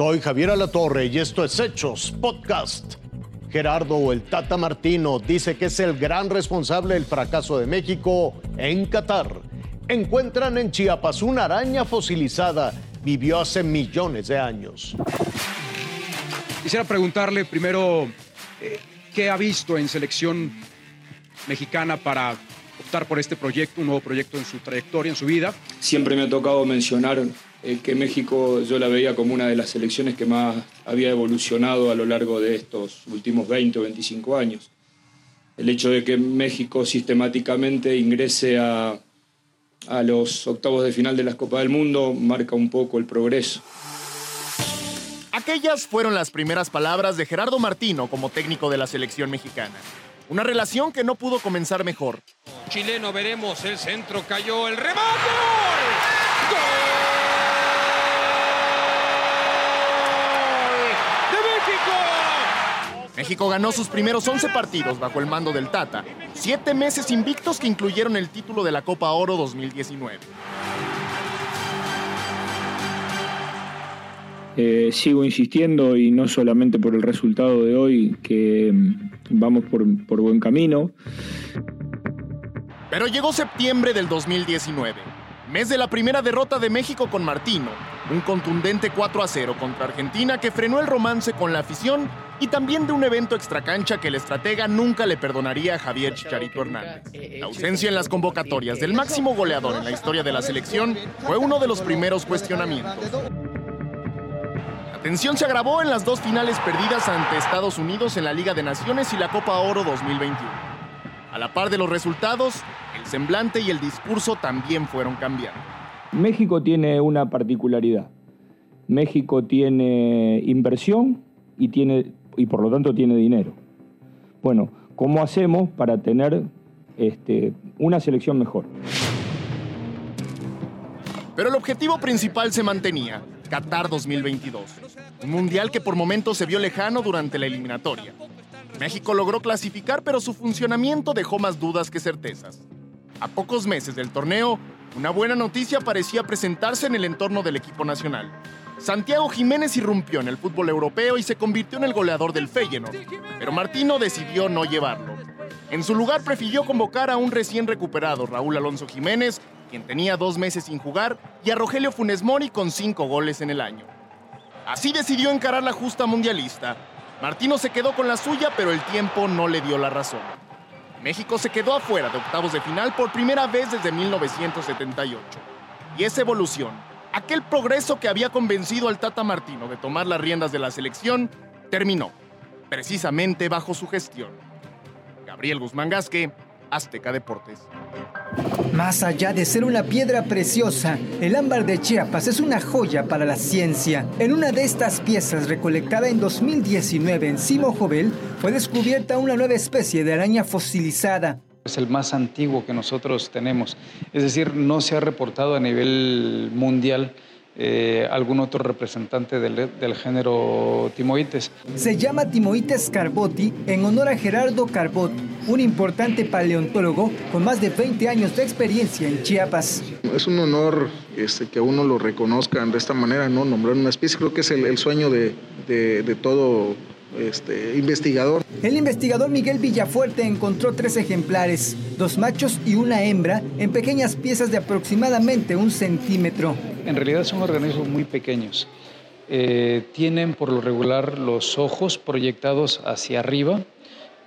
Soy Javier Alatorre y esto es Hechos Podcast. Gerardo el Tata Martino dice que es el gran responsable del fracaso de México en Qatar. Encuentran en Chiapas una araña fosilizada. Vivió hace millones de años. Quisiera preguntarle primero eh, qué ha visto en selección mexicana para optar por este proyecto, un nuevo proyecto en su trayectoria, en su vida. Siempre me ha tocado mencionar eh, que México yo la veía como una de las selecciones que más había evolucionado a lo largo de estos últimos 20 o 25 años. El hecho de que México sistemáticamente ingrese a, a los octavos de final de las Copas del Mundo marca un poco el progreso. Aquellas fueron las primeras palabras de Gerardo Martino como técnico de la selección mexicana. Una relación que no pudo comenzar mejor. Chileno, veremos el centro, cayó el remate. México! Ganó sus primeros 11 partidos bajo el mando del Tata, siete meses invictos que incluyeron el título de la Copa Oro 2019. Eh, sigo insistiendo y no solamente por el resultado de hoy, que mm, vamos por, por buen camino. Pero llegó septiembre del 2019, mes de la primera derrota de México con Martino, un contundente 4 a 0 contra Argentina que frenó el romance con la afición y también de un evento extracancha que el estratega nunca le perdonaría a Javier Chicharito Hernández. La ausencia en las convocatorias del máximo goleador en la historia de la selección fue uno de los primeros cuestionamientos. La tensión se agravó en las dos finales perdidas ante Estados Unidos en la Liga de Naciones y la Copa Oro 2021. A la par de los resultados, el semblante y el discurso también fueron cambiando. México tiene una particularidad. México tiene inversión y, tiene, y por lo tanto tiene dinero. Bueno, ¿cómo hacemos para tener este, una selección mejor? Pero el objetivo principal se mantenía, Qatar 2022. Un mundial que por momentos se vio lejano durante la eliminatoria. México logró clasificar, pero su funcionamiento dejó más dudas que certezas. A pocos meses del torneo, una buena noticia parecía presentarse en el entorno del equipo nacional. Santiago Jiménez irrumpió en el fútbol europeo y se convirtió en el goleador del Feyenoord, pero Martino decidió no llevarlo. En su lugar prefirió convocar a un recién recuperado Raúl Alonso Jiménez quien tenía dos meses sin jugar, y a Rogelio Funes Mori con cinco goles en el año. Así decidió encarar la justa mundialista. Martino se quedó con la suya, pero el tiempo no le dio la razón. México se quedó afuera de octavos de final por primera vez desde 1978. Y esa evolución, aquel progreso que había convencido al Tata Martino de tomar las riendas de la selección, terminó, precisamente bajo su gestión. Gabriel Guzmán Gasque, Azteca Deportes. Más allá de ser una piedra preciosa, el ámbar de Chiapas es una joya para la ciencia. En una de estas piezas recolectada en 2019 en Simo Jovel, fue descubierta una nueva especie de araña fosilizada. Es el más antiguo que nosotros tenemos, es decir, no se ha reportado a nivel mundial eh, algún otro representante del, del, género Timoites. Se llama Timoites carboti en honor a Gerardo Carbot, un importante paleontólogo con más de 20 años de experiencia en Chiapas. Es un honor este, que uno lo reconozcan de esta manera, ¿no? nombrar una especie, creo que es el, el sueño de, de, de todo este, investigador. El investigador Miguel Villafuerte encontró tres ejemplares, dos machos y una hembra, en pequeñas piezas de aproximadamente un centímetro. En realidad son organismos muy pequeños. Eh, tienen por lo regular los ojos proyectados hacia arriba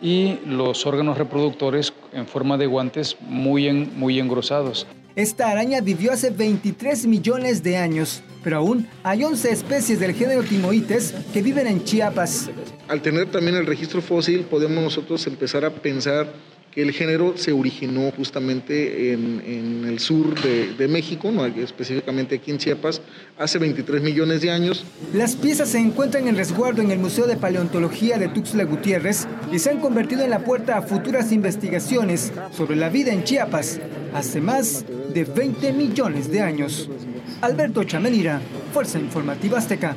y los órganos reproductores en forma de guantes muy, en, muy engrosados. Esta araña vivió hace 23 millones de años, pero aún hay 11 especies del género Timoites que viven en Chiapas. Al tener también el registro fósil, podemos nosotros empezar a pensar que el género se originó justamente en, el sur de, México, ¿no? específicamente aquí en Chiapas, hace 23 millones de años. Las piezas se encuentran en resguardo en el Museo de Paleontología de Tuxtla Gutiérrez y se han convertido en la puerta a futuras investigaciones sobre la vida en Chiapas hace más de 20 millones de años. Alberto Chamenira, Fuerza Informativa Azteca.